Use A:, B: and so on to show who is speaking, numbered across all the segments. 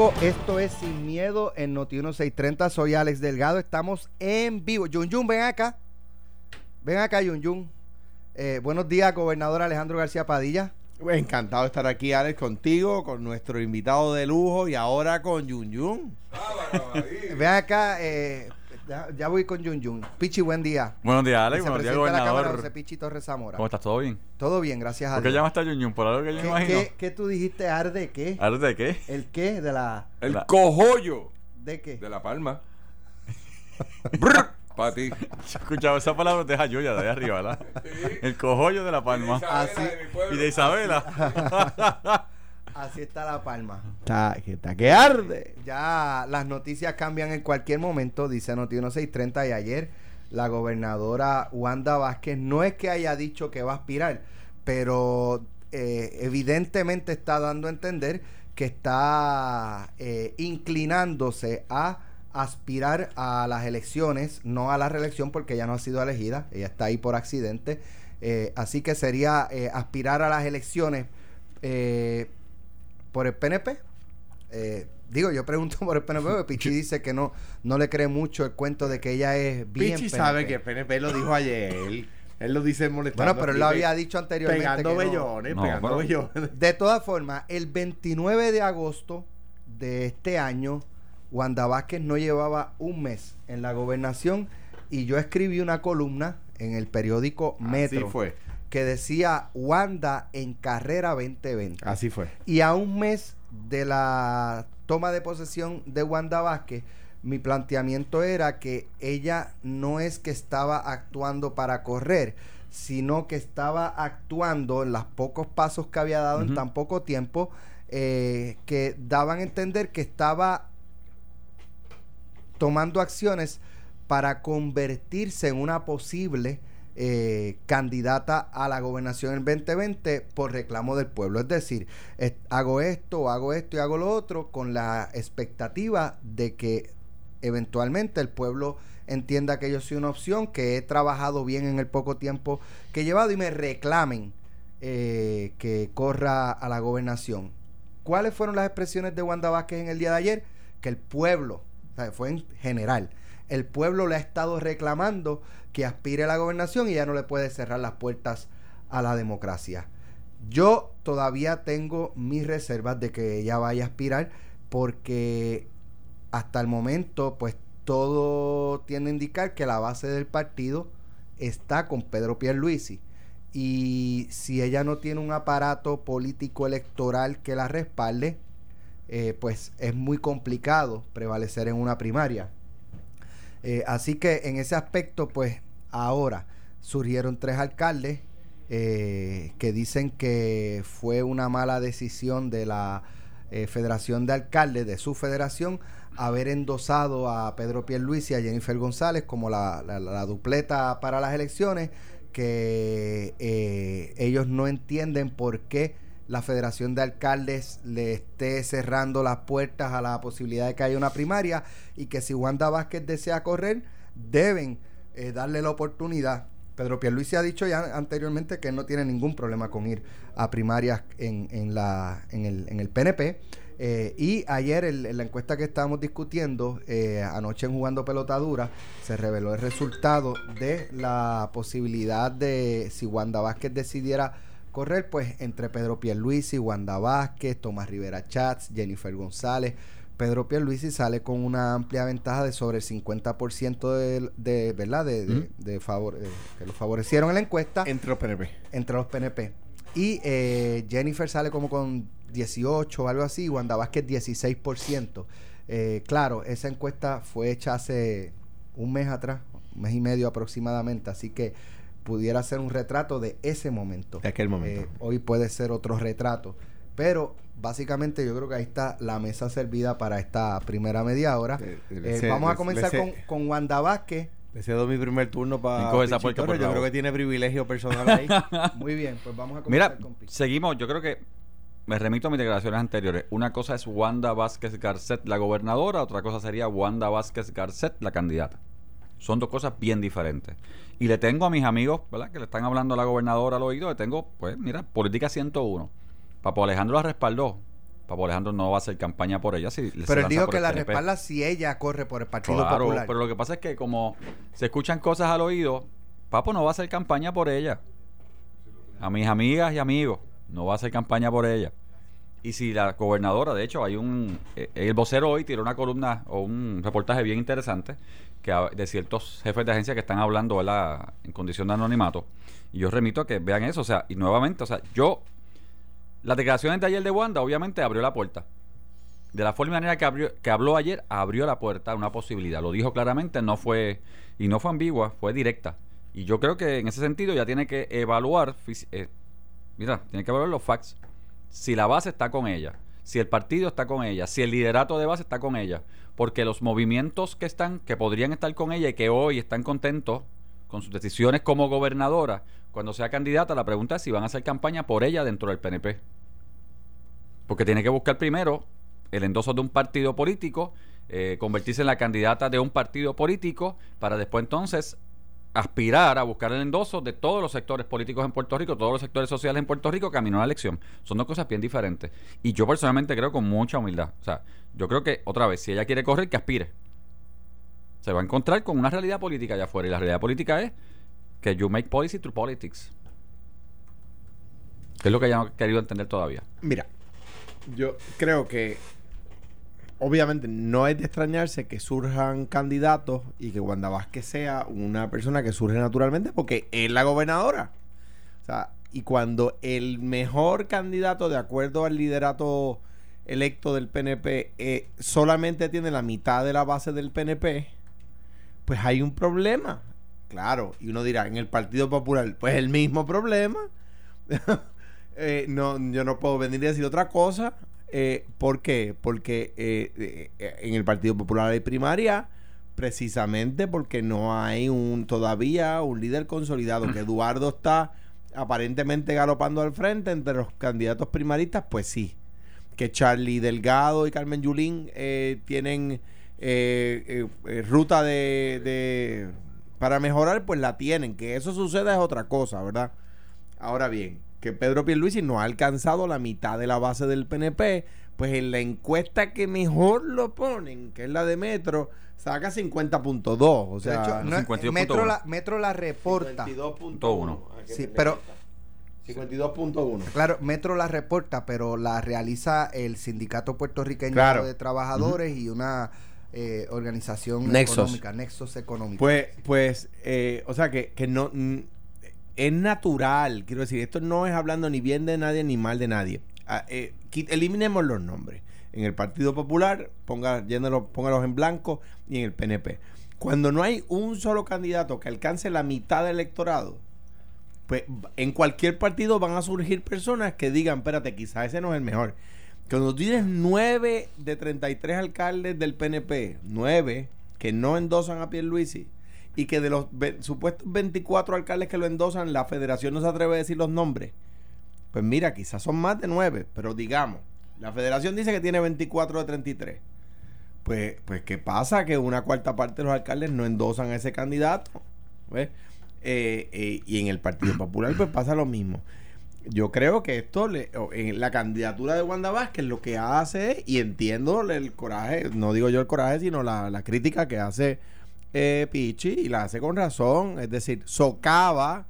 A: Rico. Esto es Sin Miedo en Noti 1630. Soy Alex Delgado. Estamos en vivo. Yun Yun, ven acá. Ven acá, Yun Yun. Eh, buenos días, gobernador Alejandro García Padilla.
B: Encantado de estar aquí, Alex, contigo, con nuestro invitado de lujo y ahora con Yun Yun.
A: Ven acá, eh, ya, ya voy con Yun Yun. Pichi, buen día.
C: Buenos días, Alex. Buenos días,
A: de la
C: gobernador.
A: José Pichi Torres Zamora.
C: ¿Cómo estás? ¿Todo bien?
A: Todo bien, gracias a
C: ¿Por qué
A: Dios.
C: llamaste a Yunyun? ¿Por algo que yo me
A: ¿Qué,
C: imagino?
A: qué, qué tú dijiste, Arde? ¿Qué?
C: ¿Ahora de qué?
A: ¿El qué? ¿De la...?
D: El
C: La-
D: cojollo
A: ¿De qué?
D: de La Palma. Para ti.
C: Escuchaba esa palabra de Jayuya, de ahí arriba, ¿verdad? El cojollo de la palma.
A: Así-
C: Y de Isabela.
A: Así está La Palma.
B: Está, que está que arde.
A: Ya las noticias cambian en cualquier momento, dice Noti 1630 y ayer la gobernadora Wanda Vázquez no es que haya dicho que va a aspirar, pero eh, evidentemente está dando a entender que está eh, inclinándose a aspirar a las elecciones, no a la reelección porque ella no ha sido elegida, ella está ahí por accidente, Eh, así que sería eh, aspirar a las elecciones eh, por el PNP. Eh, digo, yo pregunto por el PNP, porque Pichi dice que no, no le cree mucho el cuento de que ella es bien
B: Pichi
A: PNP.
B: sabe que el PNP lo dijo ayer. Él lo dice molestando.
A: Bueno, pero él lo había dicho anteriormente.
B: Pegando bellones,
C: No,
B: pegando bellones.
A: De todas formas, el 29 de agosto de este año, Wanda Vázquez no llevaba un mes en la gobernación y yo escribí una columna en el periódico Metro
B: Así fue.
A: Que decía Wanda en carrera 2020.
B: Así fue.
A: Y a un mes de la toma de posesión de Wanda Vázquez, mi planteamiento era que ella no es que estaba actuando para correr, sino que estaba actuando en los pocos pasos que había dado en tan poco tiempo, eh, que daban a entender que estaba tomando acciones para convertirse en una posible eh, candidata a la gobernación en 2020 por reclamo del pueblo. Es decir, hago esto, hago esto y hago lo otro con la expectativa de que eventualmente el pueblo entienda que yo soy una opción, que he trabajado bien en el poco tiempo que he llevado y me reclamen eh, que corra a la gobernación. ¿Cuáles fueron las expresiones de Wanda Vázquez en el día de ayer? Que el pueblo, o sea, fue en general, el pueblo le ha estado reclamando que aspire a la gobernación y ya no le puede cerrar las puertas a la democracia. Yo todavía tengo mis reservas de que ella vaya a aspirar porque hasta el momento pues todo tiende a indicar que la base del partido está con Pedro Pierluisi y si ella no tiene un aparato político electoral que la respalde eh, pues es muy complicado prevalecer en una primaria eh, así que en ese aspecto, pues ahora surgieron tres alcaldes eh, que dicen que fue una mala decisión de la eh, Federación de Alcaldes, de su federación, haber endosado a Pedro Pierluisi y a Jennifer González como la, la- la dupleta para las elecciones, que eh, ellos no entienden por qué la Federación de Alcaldes le esté cerrando las puertas a la posibilidad de que haya una primaria y que si Wanda Vázquez desea correr, deben eh, darle la oportunidad. Pedro Pierluisi ha dicho ya anteriormente que él no tiene ningún problema con ir a primarias en, en la, en, el, en el PNP. Eh, y ayer en la encuesta que estábamos discutiendo, eh, anoche en Jugando Pelotadura, se reveló el resultado de la posibilidad de si Wanda Vázquez decidiera correr, pues entre Pedro Pierluisi, Wanda Vázquez, Tomás Rivera Chats, Jennifer González. Pedro Pierluisi sale con una amplia ventaja de sobre el 50% de, de, ¿verdad? De, de- de favor, eh, que lo favorecieron en la encuesta
B: Entre los PNP.
A: entre los PNP. Y eh, Jennifer sale como con 18 o algo así, Wanda Vázquez 16%. Eh, claro, esa encuesta fue hecha hace un mes atrás, un mes y medio aproximadamente, así que pudiera ser un retrato de ese momento.
B: De aquel momento.
A: Eh, hoy puede ser otro retrato. Pero básicamente yo creo que ahí está la mesa servida para esta primera media hora.
B: Eh,
A: Eh,
B: le
A: vamos a comenzar
B: le
A: con, con Wanda Vázquez.
B: Le cedo mi primer turno para.
C: ¿Quién coge esa puerca por
B: Yo creo que tiene privilegio personal ahí.
A: Muy bien, pues vamos a comenzar
C: Mira,
A: con Pichi.
C: seguimos. Yo creo que me remito a mis declaraciones anteriores. Una cosa es Wanda Vázquez Garcet, la gobernadora. Otra cosa sería Wanda Vázquez Garcet, la candidata. Son dos cosas bien diferentes. Y le tengo a mis amigos, ¿verdad? Que le están hablando a la gobernadora al oído. Le tengo, pues, mira, política 101. Papo Alejandro la respaldó. Papo Alejandro no va a hacer campaña por ella. Si
A: Pero él dijo que la respalda si ella corre por el Partido
C: Claro,
A: Popular.
C: pero lo que pasa es que como se escuchan cosas al oído, Papo no va a hacer campaña por ella. A mis amigas y amigos, no va a hacer campaña por ella. Y si la gobernadora, de hecho, hay un... eh, el vocero hoy tiró una columna o un reportaje bien interesante de ciertos jefes de agencia que están hablando en condición de anonimato. Y yo remito a que vean eso. O sea, y nuevamente, o sea, yo... Las declaraciones de ayer de Wanda obviamente abrió la puerta. De la forma y manera que, abrió, que habló ayer, abrió la puerta a una posibilidad. Lo dijo claramente, no fue, y no fue ambigua, fue directa. Y yo creo que en ese sentido ya tiene que evaluar, eh, mira, tiene que evaluar los facts. Si la base está con ella, si el partido está con ella, si el liderato de base está con ella. Porque los movimientos que están, que podrían estar con ella y que hoy están contentos con sus decisiones como gobernadora, cuando sea candidata, la pregunta es si van a hacer campaña por ella dentro del PNP. Porque tiene que buscar primero el endoso de un partido político, eh, convertirse en la candidata de un partido político, para después entonces aspirar a buscar el endoso de todos los sectores políticos en Puerto Rico, todos los sectores sociales en Puerto Rico, camino a la elección. Son dos cosas bien diferentes. Y yo personalmente creo con mucha humildad. O sea, yo creo que, otra vez, si ella quiere correr, que aspire. Se va a encontrar con una realidad política allá afuera. Y la realidad política es que you make policy through politics. Que es lo que ella no ha querido entender todavía.
B: Mira, yo creo que obviamente no es de extrañarse que surjan candidatos y que Wanda Vázquez sea una persona que surge naturalmente porque es la gobernadora. O sea, y cuando el mejor candidato de acuerdo al liderato electo del PNP eh, solamente tiene la mitad de la base del PNP, pues hay un problema. Claro, y uno dirá, en el Partido Popular, pues el mismo problema. Eh, no, yo no puedo venir a decir otra cosa. Eh, ¿Por qué? Porque eh, eh, en el Partido Popular hay primaria precisamente porque no hay un todavía un líder consolidado. Que Eduardo está aparentemente galopando al frente entre los candidatos primaristas, pues sí. Que Charlie Delgado y Carmen Yulín eh, tienen eh, eh, eh, ruta de- para mejorar, pues la tienen. Que eso suceda es otra cosa, ¿verdad? Ahora bien, que Pedro Pierluisi no ha alcanzado la mitad de la base del PNP, pues en la encuesta que mejor lo ponen, que es la de Metro, saca 50.2, o
A: De
B: sea,
A: hecho, no es-
C: 52.1.
A: Metro, la, Metro la reporta.
B: 52.1.
A: Sí, pero-
B: 52.1.
A: Claro, Metro la reporta, pero la realiza el Sindicato Puertorriqueño
B: Claro.
A: de Trabajadores y una eh, organización
B: Nexos.
A: económica, Nexos Económicos.
B: Pues, pues, eh, o sea que, que no es natural, quiero decir, esto no es hablando ni bien de nadie ni mal de nadie. Ah, eh, eliminemos los nombres. En el Partido Popular, ponga, póngalos en blanco y en el PNP. Cuando no hay un solo candidato que alcance la mitad del electorado, pues en cualquier partido van a surgir personas que digan, espérate, quizás ese no es el mejor. Cuando tienes 9 de 33 alcaldes del PNP, 9 que no endosan a Pierluisi, y que de los supuestos 24 alcaldes que lo endosan, la federación no se atreve a decir los nombres, pues mira, quizás son más de 9, pero digamos, la federación dice que tiene 24 de 33. Pues, pues ¿qué pasa? Que una cuarta parte de los alcaldes no endosan a ese candidato. Eh, eh, y en el Partido Popular pues pasa lo mismo. Yo creo que esto, le, en la candidatura de Wanda Vázquez, lo que hace, y entiendo el coraje, no digo yo el coraje, sino la, la crítica que hace eh, Pichi, y la hace con razón, es decir, socava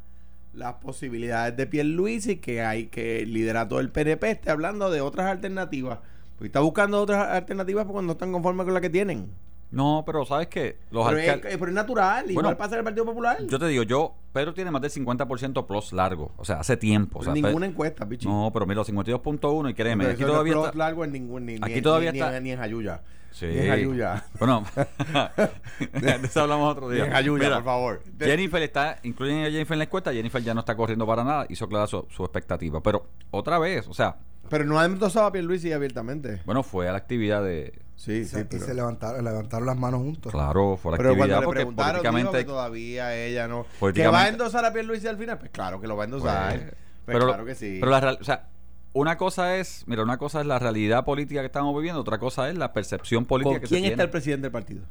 B: las posibilidades de Pierluisi que hay que el liderato del PNP esté hablando de otras alternativas. Está buscando otras alternativas porque no están conformes con la que tienen.
C: No, pero ¿sabes qué? Los
B: Pero es,
C: alcaldes...
B: pero es natural, igual
C: Bueno,
B: pasa en el Partido Popular.
C: Yo te digo, yo, Pedro tiene más del 50% plus largo. O sea, hace tiempo. O sea,
B: ninguna encuesta, Pichi.
C: No, pero mira, los 52.1 y créeme,
B: Pero
C: aquí todavía está...
B: largo en ningún ni,
C: Aquí
B: ni-
C: todavía
B: ni-
C: está-
B: ni, en Jayuya.
C: Sí.
B: Ni en Jayuya.
C: Bueno, de eso hablamos otro
B: Ni
C: día.
B: en Jayuya,
C: Mira,
B: por favor.
C: Jennifer está, incluyen a Jennifer en la encuesta, Jennifer ya no está corriendo para nada, hizo clara su, su expectativa. Pero otra vez, o sea,
B: Pero no ha endosado a Pierluisi abiertamente.
C: bueno, fue a la actividad de...
B: Sí,
A: y
B: sí,
A: se, y
B: pero,
A: se levantaron, levantaron las manos juntos.
C: Claro, fue la
B: pero cuando
C: actividad
B: le
C: porque
B: preguntaron dijo que
C: políticamente...
B: todavía ella no. ¿Que va a
C: Políticamente-
B: endosar a Pierluisi al final? Pues claro que lo va a endosar.
C: Pues,
B: Pues claro que sí.
C: Pero la real- o sea, una cosa es, mira, una cosa es la realidad política que estamos viviendo, otra cosa es la percepción política
B: ¿Con
C: que
B: quién
C: se
B: está
C: tiene.
B: el presidente del partido?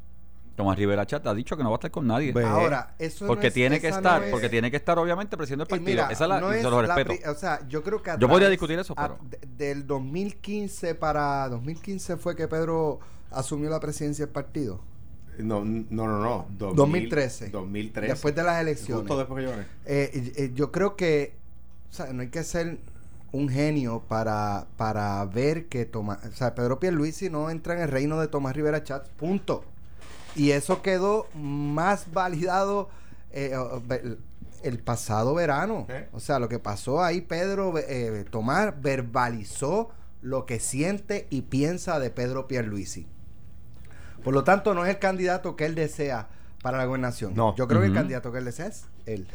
C: Tomás Rivera Chat ha dicho que no va a estar con nadie.
A: Ahora, eso no
C: porque
A: es-
C: tiene que estar,
A: no es-
C: porque tiene que estar obviamente presidiendo el
A: Eh,
C: partido.
A: mira,
C: Esa es la,
A: no es
C: se lo
A: la
C: respeto.
A: pri- o sea, yo creo que a
C: Yo podría discutir eso,
A: a-
C: pero-
A: de- del 2015 para 2015 fue que Pedro asumió la presidencia del partido.
B: No, no, no, no. 2000,
A: 2013.
B: 2013.
A: Después de las elecciones.
B: Justo después que yo gané.
A: Eh, eh, yo creo que o sea, no hay que ser un genio para, para ver que Tomás, o sea, Pedro Pierluisi no entra en el reino de Tomás Rivera Chats, punto. Y eso quedó más validado eh, el, pasado verano.
B: ¿Eh?
A: O sea, lo que pasó ahí, Pedro eh, Tomás verbalizó lo que siente y piensa de Pedro Pierluisi. Por lo tanto, no es el candidato que él desea para la gobernación.
B: No.
A: Yo creo que el candidato que él desea es él.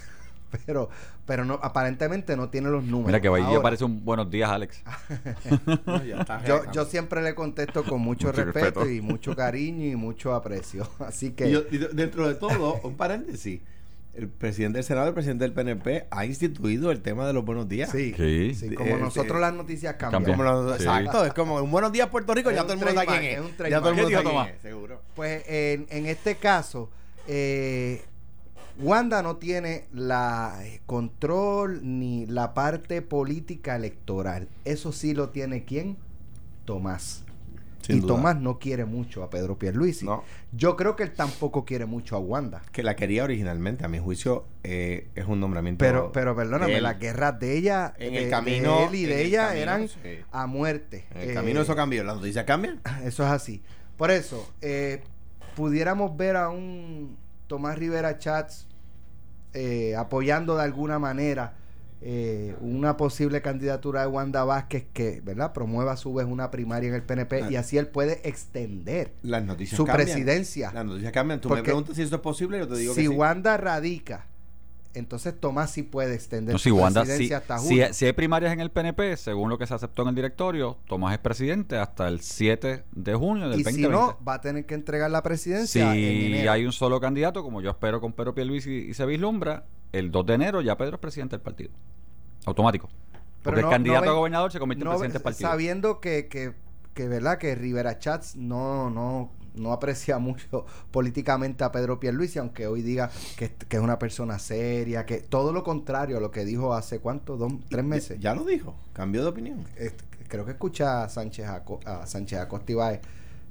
A: Pero, pero no, aparentemente no tiene los números.
C: Mira que Bahía parece un buenos días, Alex.
B: No,
A: yo, yo siempre le contesto con mucho,
C: Mucho
A: respeto,
C: respeto.
A: y mucho cariño y mucho aprecio. Así que
B: Y yo- y dentro de todo, un paréntesis. El presidente del Senado, el presidente del PNP, ha instituido el tema de los buenos días.
A: sí,
C: Sí.
A: sí, como
B: eh,
A: nosotros
B: eh,
A: las noticias cambian.
C: cambian.
B: Como lo-
C: Sí.
B: Exacto, es como un buenos días Puerto Rico,
A: Es
B: ya todo el mundo sabe quién es.
A: es un
B: ya todo el mundo
C: ¿Qué
B: sabe quién es, seguro.
A: Pues en, en este caso, eh, Wanda no tiene la eh, control ni la parte política electoral. Eso sí lo tiene quién? Tomás.
B: Sin
A: y
B: duda.
A: Tomás no quiere mucho a Pedro Pierluisi.
B: No.
A: Yo creo que él tampoco quiere mucho a Wanda.
B: Que la quería originalmente, a mi juicio, eh, es un nombramiento.
A: Pero, pero
B: de
A: perdóname,
B: él.
A: las guerras de ella,
B: En
A: de-
B: el
A: de
B: camino-
A: él y de
B: el
A: ella
B: camino,
A: eran
B: sí.
A: a muerte.
B: En el
A: Eh,
B: camino eso cambió. ¿Las noticias cambian?
A: Eso es así. Por eso, eh, pudiéramos ver a un Tomás Rivera Chats eh, apoyando de alguna manera eh, una posible candidatura de Wanda Vázquez que, ¿verdad?, promueva a su vez una primaria en el PNP y así él puede extender
B: Las noticias
A: su
B: cambian.
A: presidencia.
B: Las noticias cambian. Tú me preguntas si eso es posible, yo te digo
A: si
B: que sí.
A: Wanda radica, entonces Tomás sí puede extender
C: No,
A: su
C: si si,
A: presidencia hasta
C: si,
A: junio.
C: si hay primarias en el PNP, según lo que se aceptó en el directorio, Tomás es presidente hasta el 7 de junio del
A: y si
C: 2020.
A: no, va a tener que entregar la presidencia en
C: si
A: enero.
C: hay un solo candidato, como yo espero con Pedro Pierluisi y, y se vislumbra, el 2 de enero ya Pedro es presidente del partido. Automático. Porque
A: no-
C: el candidato
A: no
C: a gobernador se convierte en presidente del partido.
A: Sabiendo que, que, que, ¿verdad? Que Rivera Chats no, no, no aprecia mucho políticamente a Pedro Pierluisi, aunque hoy diga que, que es una persona seria, que todo lo contrario a lo que dijo hace cuánto, dos, tres meses.
B: Ya lo dijo. Cambió de opinión.
A: Este, creo que escucha a Sánchez Aco- a Sánchez Acosta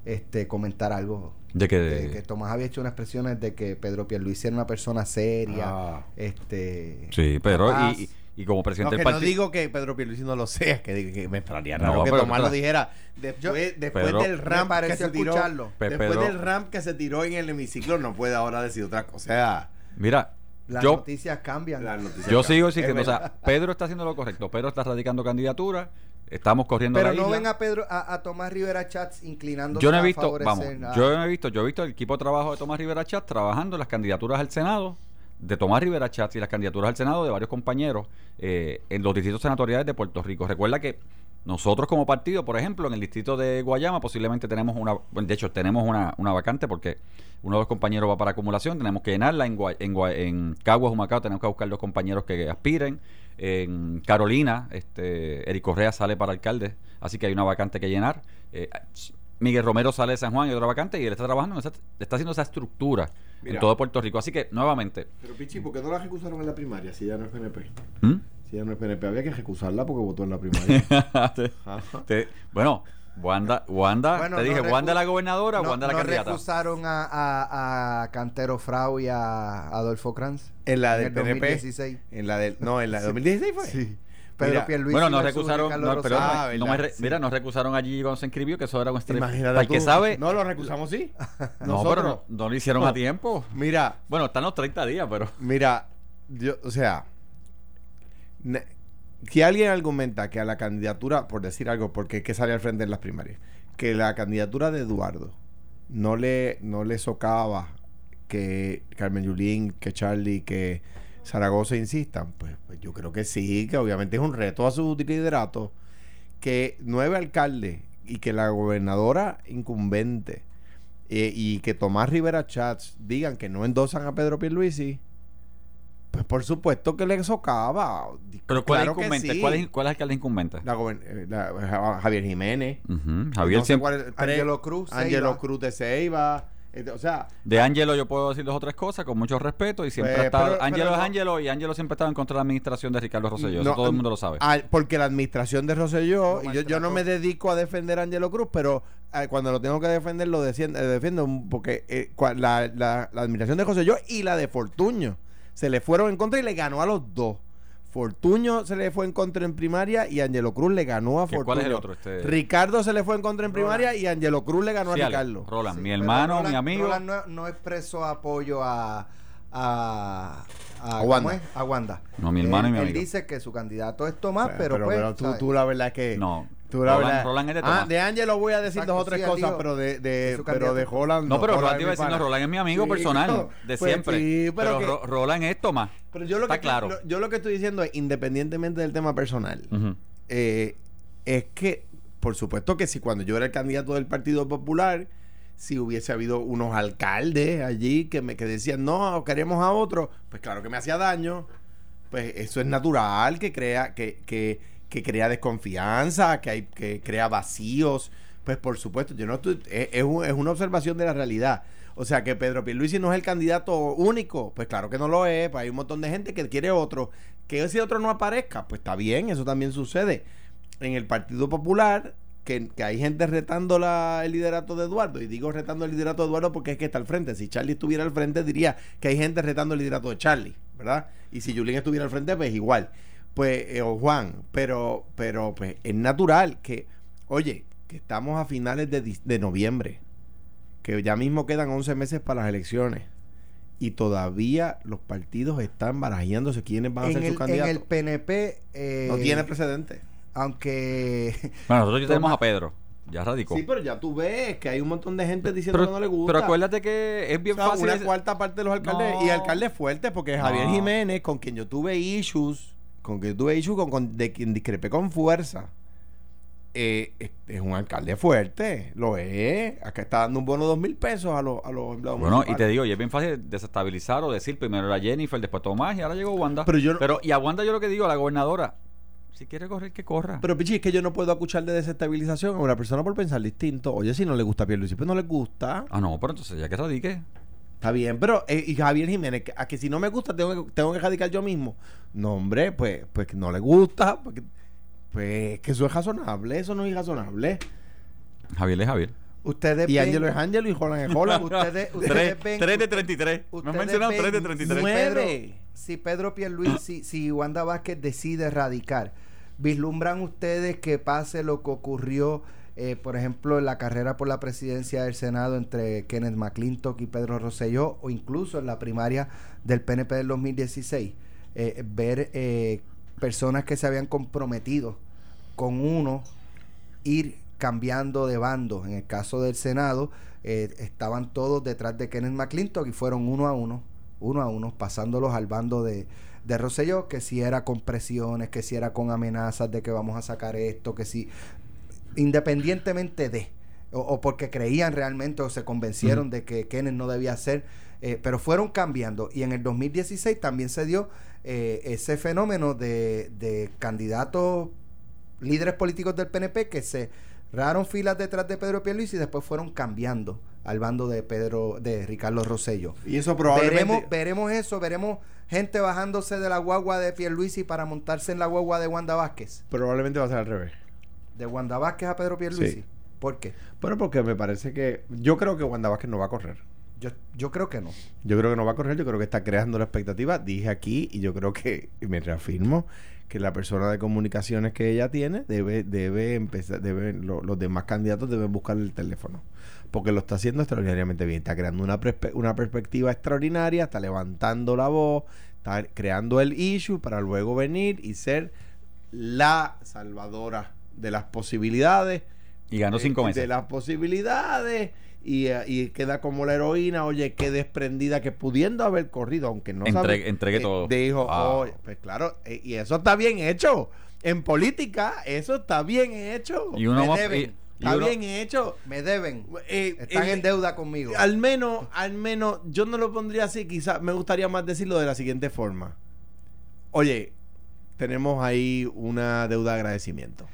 A: este comentar algo
C: De que,
A: de que Tomás había hecho unas expresiones de que Pedro Pierluisi era una persona seria,
B: Ah.
A: este
C: sí, pero
A: capaz.
C: y, y- y como
B: No,
C: presidente
B: que
C: del
B: no
C: partido.
B: digo que Pedro Pierluisi no lo sea, que, que me extrañaría
C: No,
B: raro que
C: pero-
B: Tomás lo dijera. Después, después
C: Pedro-
B: del ramp que se tiró.
C: Pe-
B: después
C: Pedro-
B: del ramp que se tiró en el hemiciclo, no puede ahora decir otra cosa. O sea,
C: Mira,
A: las
C: yo,
A: noticias cambian.
B: la noticia
C: yo sigo insistiendo. O sea. Pedro está haciendo lo correcto. Pedro está radicando candidatura. Estamos corriendo
A: Pero
C: la
A: no
C: isla.
A: ven a Pedro, a, a Tomás Rivera Chats inclinándose
C: Yo no he
A: a
C: visto,
A: favorecer
C: vamos,
A: a-
C: yo no he visto, yo he visto el equipo de trabajo de Tomás Rivera Chat trabajando en las candidaturas al Senado de Tomás Rivera Chat y las candidaturas al Senado de varios compañeros eh, en los distritos senatoriales de Puerto Rico. Recuerda que nosotros como partido, por ejemplo, en el distrito de Guayama posiblemente tenemos una, de hecho tenemos una, una vacante porque uno de los compañeros va para acumulación, tenemos que llenarla en, Gua- en, Gua- en Caguas, Humacao, tenemos que buscar los compañeros que aspiren. En Carolina, este, Eric Correa sale para alcalde, así que hay una vacante que llenar. Eh, Miguel Romero sale de San Juan y otra vacante y él está trabajando, en esa- está haciendo esa estructura
B: Mira.
C: en todo Puerto Rico. Así que, nuevamente,
B: Pero Pichi, ¿por qué no la recusaron en la primaria si ya no es PNP?
C: ¿Mm?
B: Si ya no es PNP, había que recusarla porque votó en la primaria.
C: Te-
B: Ajá.
C: te- bueno, Wanda, Wanda
A: Bueno,
C: te
A: no
C: dije, Wanda la gobernadora,
A: no,
C: Wanda la
A: no
C: candidata.
A: recusaron a, a, a Cantero Frau y a Adolfo Kranz
B: En la
A: en
B: del
A: el
B: PNP.
A: 2016.
B: En la del, no, en la de 2016 fue.
A: Sí. Pedro
B: Mira,
A: Pierluisi
C: Bueno, no recusaron,
A: Carlos
C: no, pero.
B: Ah,
C: no, no me
B: verdad,
C: re-
B: sí.
C: mira, nos recusaron allí cuando se inscribió, que eso era un estrés.
B: Imagínate
C: Para el que
B: tú.
C: sabe,
B: No, lo recusamos, sí.
C: no,
B: Nosotros.
C: pero no, no lo hicieron
B: No.
C: a tiempo.
B: Mira,
C: Bueno, están los 30 días, pero...
B: Mira, yo, o sea, ne- que alguien argumenta que a la candidatura, por decir algo, porque es que sale al frente en las primarias, que la candidatura de Eduardo no le, no le socava que Carmen Yulín, que Charlie, que Zaragoza insistan, pues, pues yo creo que sí, que obviamente es un reto a su liderato, que nueve alcaldes y que la gobernadora incumbente eh, y que Tomás Rivera Chats digan que no endosan a Pedro Pierluisi, pues por supuesto que le socava.
C: Pero ¿cuál
B: Claro
C: es
B: sí.
C: ¿Cuál, es, ¿Cuál es alcalde incumbente?
B: La eh, la- Ja- Javier Jiménez.
C: Ujú, Javier
B: no
C: siempre...
A: Angelo Cruz,
B: Angelo. Cruz de Ceiba. Este, o sea,
C: De Ángelo yo puedo decir dos o tres cosas con mucho respeto y siempre
B: Pues,
C: ha estado... Ángelo es Ángelo y Ángelo siempre ha estado en contra de la administración de Ricardo Rosselló. Eso todo el mundo lo sabe.
B: porque la administración de Rosselló, yo, yo no me dedico a defender a Angelo Cruz, pero ah, cuando lo tengo que defender, lo decien- eh, defiendo, un- porque eh, cua- la, la- la administración de Rosselló y la de Fortuño se le fueron en contra y le ganó a los dos. Fortuño se le fue en contra en primaria y Angelo Cruz le ganó a
C: ¿Qué-
B: Fortuño.
C: cuál es el otro? Este-
B: Ricardo se le fue en contra en primaria y Angelo Cruz le ganó
C: Sí,
B: a Ricardo.
C: Roland,
A: Sí,
C: mi hermano,
A: Roland-
C: mi amigo.
A: Roland no, no expresó apoyo a, a, a,
B: A Wanda.
A: ¿cómo es? A Wanda.
C: No, mi hermano y
A: Él-
C: mi
A: Él
C: amigo.
A: dice que su candidato es Tomás, pero,
B: pero,
A: pues.
B: pero tú, la verdad es que
C: No.
B: Tú
C: Roland- Roland es de
B: ah,
C: Tomás.
B: de Angelo voy a decir
A: Exacto,
B: dos o tres
A: sí,
B: cosas pero de, de- pero de Holland
C: No, pero Roland te iba a
B: mi
C: decir, no,
B: pana.
C: Roland es mi amigo
B: Sí,
C: personal,
B: no,
C: de
B: pues
C: siempre.
B: sí, pero
C: pero
B: que-
C: Ro- Roland es Tomás.
B: Pero yo lo
C: Está
B: que
C: claro.
B: lo- yo lo que estoy diciendo es independientemente del tema personal eh, es que por supuesto que si cuando yo era el candidato del Partido Popular si hubiese habido unos alcaldes allí que me que decían no queremos a otro pues claro que me hacía daño pues eso es natural que crea que, que, que crea desconfianza que hay que crea vacíos pues por supuesto yo no estoy es, es un- es una observación de la realidad o sea que Pedro Pierluisi no es el candidato único pues claro que no lo es pues hay un montón de gente que quiere otro que ese otro no aparezca pues está bien eso también sucede en el Partido Popular que, que hay gente retando la, el liderato de Eduardo. Y digo retando el liderato de Eduardo porque es que está al frente. Si Charlie estuviera al frente, diría que hay gente retando el liderato de Charlie, ¿verdad? Y si Julín estuviera al frente, pues igual. Pues, eh, o Juan, pero, pero pues es natural que, oye, que estamos a finales de, de noviembre, que ya mismo quedan 11 meses para las elecciones. Y todavía los partidos están barajándose quiénes van a
A: En
B: ser
A: el,
B: sus
A: en
B: candidatos.
A: el PNP. eh,
B: no tiene precedente.
A: Aunque.
C: Bueno, nosotros ya tenemos a Pedro. Ya radicó.
B: Sí, pero ya tú ves que hay un montón de gente diciendo
C: pero,
B: que no le gusta.
C: pero acuérdate que es bien
B: O sea,
C: fácil.
B: una
C: es-
B: cuarta parte de los alcaldes
C: No.
B: y alcaldes fuertes porque Javier
C: No.
B: Jiménez con quien yo tuve issues con yo tuve issues con, con- de quien discrepé con fuerza eh, es, es un alcalde fuerte lo es acá está dando un bono de dos mil pesos a los a los empleados
C: Bueno, y te digo, y es bien fácil desestabilizar o decir primero era Jennifer, después Tomás y ahora llegó Wanda.
B: Pero yo no-
C: Pero, y a Wanda yo lo que digo, a la gobernadora, si quiere correr, que corra.
B: pero Pichi es que yo no puedo acuchar de desestabilización a una persona por pensar distinto oye si no le gusta a Pierluisi pues no le gusta
C: ah, no, pero entonces ya que radique.
B: Está bien, pero eh, y Javier Jiménez, a que si no me gusta tengo que, tengo que radicar yo mismo. No, hombre, pues, pues que no le gusta, porque, pues que eso es razonable, eso no es irrazonable.
C: Javier es Javier.
A: Ustedes
B: Y Ángelo es Ángelo y Holland es Holland.
A: Ustedes, ustedes
C: Tres,
A: ven.
C: tres de 33. Me
A: ustedes
C: mencionado
A: ven
C: 3 de
A: si
C: 33.
B: Nueve.
A: Pedro- Si Pedro Pierluisi, si Wanda Vázquez decide radicar, ¿vislumbran ustedes que pase lo que ocurrió, eh, por ejemplo, la carrera por la presidencia del Senado entre Kenneth McClintock y Pedro Rosselló, o incluso en la primaria del PNP del 2016? Eh, ver eh, personas que se habían comprometido con uno ir cambiando de bando. En el caso del Senado, eh, estaban todos detrás de Kenneth McClintock y fueron uno a uno, uno a uno, pasándolos al bando de, de Rosselló, que si era con presiones, que si era con amenazas de que vamos a sacar esto, que si, independientemente de, o, o porque creían realmente o se convencieron de que Kenneth no debía ser, eh, pero fueron cambiando. Y en el 2016 también se dio eh, ese fenómeno de, de candidatos líderes políticos del PNP que se cerraron filas detrás de Pedro Pierluisi y después fueron cambiando al bando de Pedro de Ricardo Rosello.
B: Y eso probablemente...
A: Veremos, veremos eso, veremos gente bajándose de la guagua de Pierluisi para montarse en la guagua de Wanda Vázquez.
B: Probablemente va a ser al revés.
A: De Wanda Vázquez a Pedro Pierluisi.
B: Sí.
A: ¿Por qué?
B: Pero porque me parece que... Yo creo que Wanda Vázquez no va a correr.
A: Yo, yo creo que no.
B: Yo creo que no va a correr, yo creo que está creando la expectativa. Dije aquí y yo creo que, y me reafirmo, que la persona de comunicaciones que ella tiene debe, debe empezar, debe, lo- los demás candidatos deben buscar el teléfono. Porque lo está haciendo extraordinariamente bien. Está creando una, perspe- una perspectiva extraordinaria, está levantando la voz, está creando el issue para luego venir y ser la salvadora de las posibilidades
C: Y ganó cinco
B: eh,
C: meses.
B: De las posibilidades. Y, eh, y queda como la heroína, oye, qué desprendida que pudiendo haber corrido, aunque no
C: Entregue-
B: sabe,
C: entregue
B: eh,
C: todo.
B: Dijo,
C: Ah.
B: oye, pues claro, eh, y eso está bien hecho. En política, eso está bien hecho.
C: Y uno
A: Me deben.
C: y- y
B: está
C: uno-
B: bien hecho.
A: Me deben.
B: Eh,
A: Están en deuda conmigo.
B: Al menos, al menos, yo no lo pondría así, quizás me gustaría más decirlo de la siguiente forma. Oye, tenemos ahí una deuda de agradecimiento.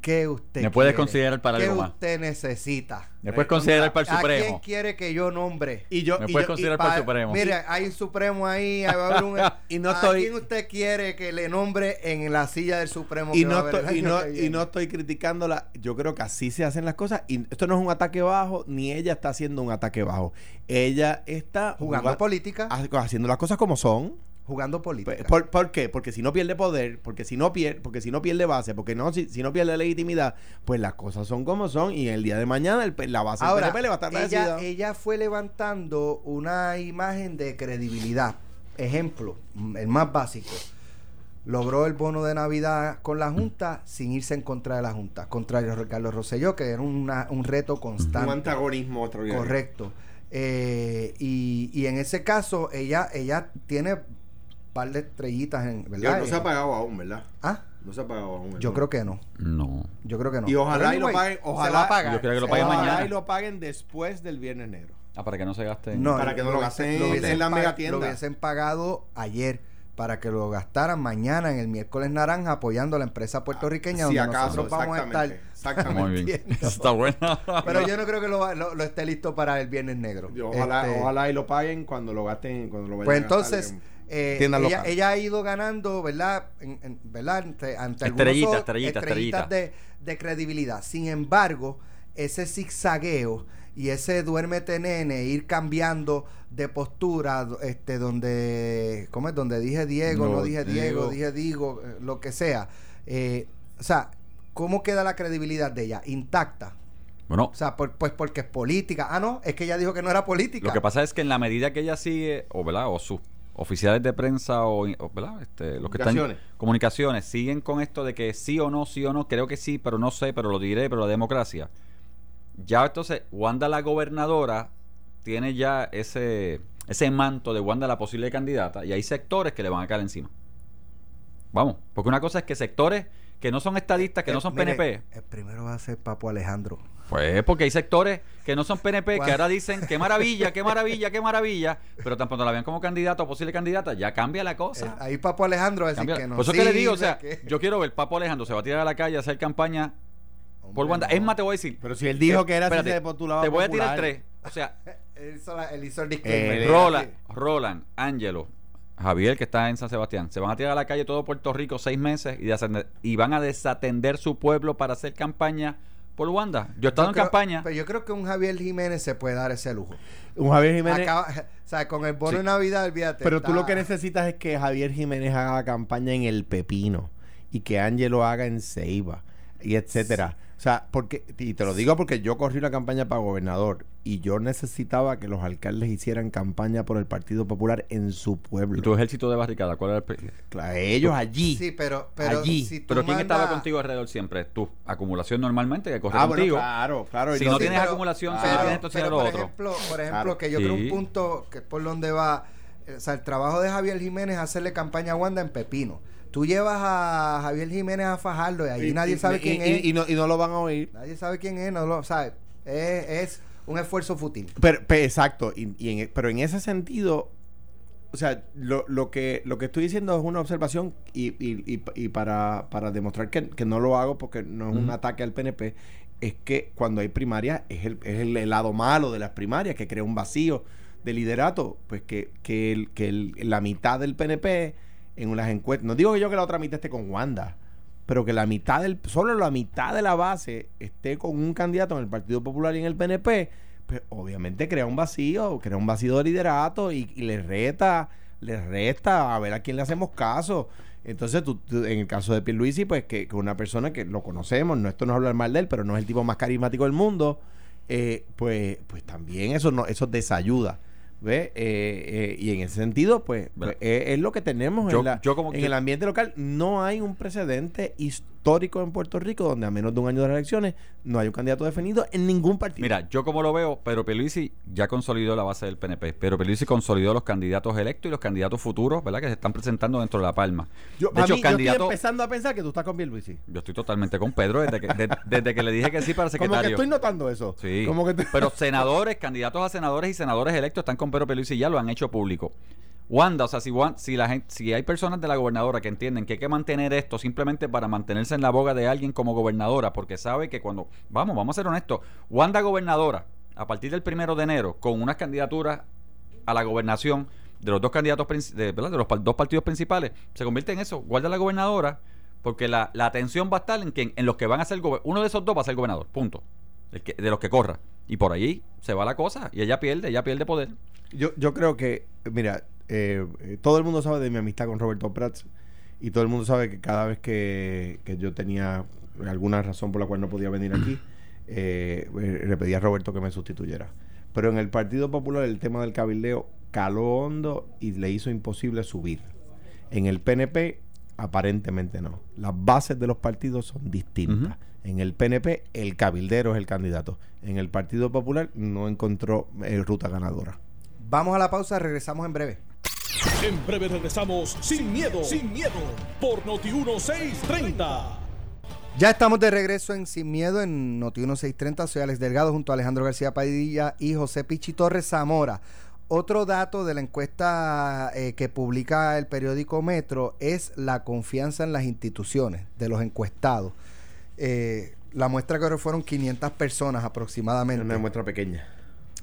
A: ¿Qué usted
C: Me puedes
A: quiere?
C: considerar para
A: ¿Qué
C: algo más.
A: usted necesita?
C: Me puedes considerar para el
A: ¿A quién
C: Supremo.
A: quiere que yo nombre?
B: Y yo,
C: Me
B: y
C: puedes
B: yo- y
C: considerar
A: Pa-
C: para el Supremo.
A: Mire, hay un Supremo ahí, ahí va a haber un...
B: Y no
A: ¿A
B: estoy-
A: quién usted quiere que le nombre en la silla del Supremo?
B: y
A: que va a
B: no,
A: haber el
B: estoy, y,
A: año
B: no,
A: que
B: y
A: viene?
B: no estoy criticándola. Yo creo que así se hacen las cosas. Y esto no es un ataque bajo, ni ella está haciendo un ataque bajo. Ella está
A: Jugando
B: juga-
A: política,
B: ha- haciendo las cosas como son.
A: Jugando política.
B: ¿Por, por qué? Porque si no pierde poder, porque si no pierde, porque si no pierde base, porque no, si, si no pierde legitimidad, pues las cosas son como son. Y el día de mañana el, la base
A: Ahora,
B: del PNP le va a estar
A: ella, ella fue levantando una imagen de credibilidad. Ejemplo, el más básico. Logró el bono de Navidad con la Junta sin irse en contra de la Junta. Contrario a Ricardo Rosselló, que era una- un reto
B: un
A: constante.
B: antagonismo extraordinario.
A: Correcto. Eh, y, y en ese caso, ella, ella tiene un par de estrellitas en, ¿verdad?
B: no se ha pagado aún, ¿verdad?
A: Ah,
B: No se ha pagado aún.
A: yo creo que no.
C: No.
A: Yo creo que no.
B: Y ojalá y lo paguen,
A: se
B: ojalá-
A: va a pagar.
C: Yo creo que lo paguen
B: Ojalá
C: mañana.
B: y lo paguen después del Viernes Negro.
C: Ah, para que no se gaste.
A: No,
B: Para que no lo gasten en
A: hubiesen
B: la
A: pa-
B: megatienda.
A: Lo hubiesen pagado ayer para que lo gastaran mañana en el miércoles naranja apoyando a la empresa puertorriqueña
B: Si
A: donde
B: acaso,
A: nosotros vamos a estar.
B: exactamente.
C: Muy bien. Está bueno.
A: Pero yo no creo que lo, lo- lo esté listo para el viernes negro.
B: Y ojalá,
A: Este,
B: ojalá y lo paguen cuando lo gasten, cuando lo vayan
A: Pues
B: a gastar
A: entonces,
B: en-
A: eh, ella, ha ido ganando, ¿verdad? En- en- ¿verdad? Ante, ante algunos
C: Estrellita,
A: estrellitas
C: estrellita.
A: De, de credibilidad. Sin embargo, ese zigzagueo y ese duérmete nene, ir cambiando de postura, este, donde, ¿cómo es? Donde dije Diego, no,
C: No,
A: dije Diego,
C: Diego.
A: dije Digo, eh, lo que sea. Eh, o sea, ¿cómo queda la credibilidad de ella? Intacta.
C: Bueno,
A: O sea, por- pues porque es política. Ah, no, es que ella dijo que no era política.
C: lo que pasa es que en la medida que ella sigue, o verdad, o sus oficiales de prensa o, o, ¿verdad? Este, los que están
B: Comunicaciones.
C: comunicaciones siguen con esto de que sí o no, sí o no, creo que sí, pero no sé, pero lo diré, pero la democracia. Ya entonces Wanda la gobernadora tiene ya ese ese manto de Wanda la posible candidata y hay sectores que le van a caer encima. Vamos, porque una cosa es que sectores que no son estadistas, que
A: Eh,
C: no son
A: mire,
C: PNP,
A: El primero va a ser Papo Alejandro.
C: Pues porque hay sectores que no son PNP, que ahora dicen qué maravilla, qué maravilla, qué maravilla, pero tan pronto la vean como candidato o posible candidata, ya cambia la cosa.
A: Eh, ahí Papo Alejandro va a decir
C: Cambia-
A: que no.
C: Por eso que le digo, o sea,
A: que-
C: yo quiero ver Papo Alejandro se va a tirar a la calle a hacer campaña por Wanda.
A: no.
C: Es más, te voy a decir.
B: Pero si él dijo que era si
C: espérate,
B: se postulaba
C: Te voy a tirar tres. O sea,
A: Él hizo, la- él hizo el disclaimer.
B: Eh,
C: Roland, Roland, Ángelo, Javier, que está en San Sebastián, se van a tirar a la calle todo Puerto Rico seis meses y van a desatender su pueblo para hacer campaña por Wanda. Yo he estado
A: Yo
C: en
A: creo-
C: campaña.
A: Pero yo creo que un Javier Jiménez se puede dar ese lujo.
B: Un Javier Jiménez.
A: Acaba- o sea, con el bono
C: Sí.
A: de Navidad, olvídate.
B: pero tú lo que necesitas es que Javier Jiménez haga campaña en El Pepino y que Ángel lo haga en Ceiba y etcétera. O sea, porque, y te lo digo porque yo corrí una campaña para gobernador y yo necesitaba que los alcaldes hicieran campaña por el Partido Popular en su pueblo.
C: ¿Y tu ejército de barricada? ¿Cuál era el
B: Claro, ellos allí.
A: Sí, pero, pero
B: Allí.
A: si tú
C: Pero ¿quién estaba contigo alrededor siempre? Tú. Acumulación normalmente, que corre
B: ah, bueno,
C: contigo.
B: claro, claro.
C: Si
B: no-
A: Sí,
C: tienes
A: pero-
C: acumulación, si
B: pero-
C: no tienes si
A: pero
C: no lo
A: por
C: otro.
A: Ejemplo, por ejemplo,
B: Claro.
A: que yo creo
C: Sí.
A: un punto que es por donde va. O sea, el trabajo de Javier Jiménez es hacerle campaña a Wanda en Pepino. Tú llevas a Javier Jiménez a Fajardo y ahí
B: y-
A: nadie
B: y-
A: sabe quién es.
B: Y no, y no lo van a oír.
A: Nadie sabe quién es, no lo sabe. Es, es un esfuerzo fútil.
B: Pero, pe- exacto, y, y en- e, pero en ese sentido, o sea, lo, lo que lo que estoy diciendo es una observación y, y- y- y para, para demostrar que, que no lo hago porque no es un ataque al PNP, es que cuando hay primarias es el, es el lado malo de las primarias que crea un vacío de liderato, pues que, que, el- que la mitad del PNP en unas encuestas, no digo que yo que la otra mitad esté con Wanda, pero que la mitad del, solo la mitad de la base esté con un candidato en el Partido Popular y en el PNP, pues obviamente crea un vacío, crea un vacío de liderato y, y le reta, resta a ver a quién le hacemos caso. Entonces, tú- en el caso de Pierluisi, pues que, que una persona que lo conocemos, no esto no es hablar mal de él, pero no es el tipo más carismático del mundo, eh, pues, pues también eso no, eso desayuda. ¿Ves? Eh, eh, y en ese sentido, pues, pues, es, es lo que tenemos
C: Yo-
B: en, la-
C: yo como
B: en
C: que-
B: el ambiente local. No hay un precedente histórico en Puerto Rico donde a menos de un año de las elecciones no hay un candidato definido en ningún partido.
C: Mira, yo como lo veo, Pedro Pierluisi ya consolidó la base del PNP. Pedro Pierluisi consolidó los candidatos electos y los candidatos futuros, ¿verdad? Que se están presentando dentro de La Palma.
B: yo,
C: de hecho,
B: mí, yo estoy
C: candidato...
B: empezando a pensar que tú estás con Pierluisi.
C: Yo estoy totalmente con Pedro desde que, de- desde que le dije que sí para
B: Como que
C: secretario.
B: estoy notando eso.
C: Sí.
B: Como que te-
C: Pero senadores, candidatos a senadores y senadores electos están con Pedro Pierluisi y ya lo han hecho público. Wanda, o sea, si, si, la gente, si hay personas de la gobernadora que entienden que hay que mantener esto simplemente para mantenerse en la boga de alguien como gobernadora, porque sabe que cuando, vamos, vamos a ser honestos, Wanda gobernadora, a partir del primero de enero, con unas candidaturas a la gobernación de los dos candidatos, de, de los dos partidos principales, se convierte en eso, guarda la gobernadora, porque la, la atención va a estar en, que, en los que van a ser, uno de esos dos va a ser gobernador, punto, El que- de los que corra. Y por ahí se va la cosa, y ella pierde, ella pierde poder.
B: Yo, yo creo que, mira, eh, eh, todo el mundo sabe de mi amistad con Roberto Prats y todo el mundo sabe que cada vez que, que yo tenía alguna razón por la cual no podía venir aquí, eh, le pedí a Roberto que me sustituyera. Pero en el Partido Popular el tema del cabildeo caló hondo y le hizo imposible subir. En el PNP aparentemente no. Las bases de los partidos son distintas. En el PNP el cabildero es el candidato. En el Partido Popular no encontró eh, ruta ganadora.
A: Vamos a la pausa, regresamos en breve.
D: En breve regresamos sin miedo, sin miedo, por Noti 1630.
A: Ya estamos de regreso en Sin Miedo en Noti 1630. Soy Alex Delgado junto a Alejandro García Padilla y José Pichi Torres Zamora. Otro dato de la encuesta eh, que publica el periódico Metro es la confianza en las instituciones de los encuestados. Eh, la muestra que fueron 500 personas aproximadamente.
B: Una muestra pequeña.